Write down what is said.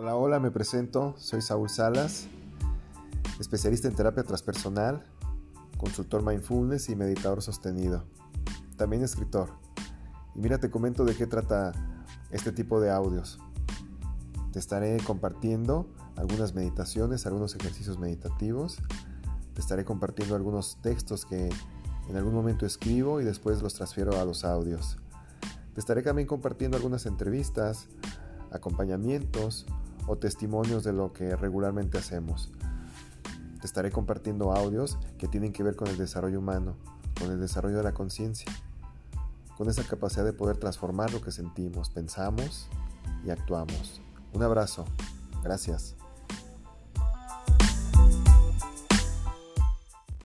Hola, hola, me presento, soy Saúl Salas, especialista en terapia transpersonal, consultor mindfulness y meditador sostenido, también escritor. Y mira, te comento de qué trata este tipo de audios. Te estaré compartiendo algunas meditaciones, algunos ejercicios meditativos, te estaré compartiendo algunos textos que en algún momento escribo y después los transfiero a los audios. Te estaré también compartiendo algunas entrevistas, acompañamientos o testimonios de lo que regularmente hacemos. Te estaré compartiendo audios que tienen que ver con el desarrollo humano, con el desarrollo de la conciencia, con esa capacidad de poder transformar lo que sentimos, pensamos y actuamos. Un abrazo. Gracias.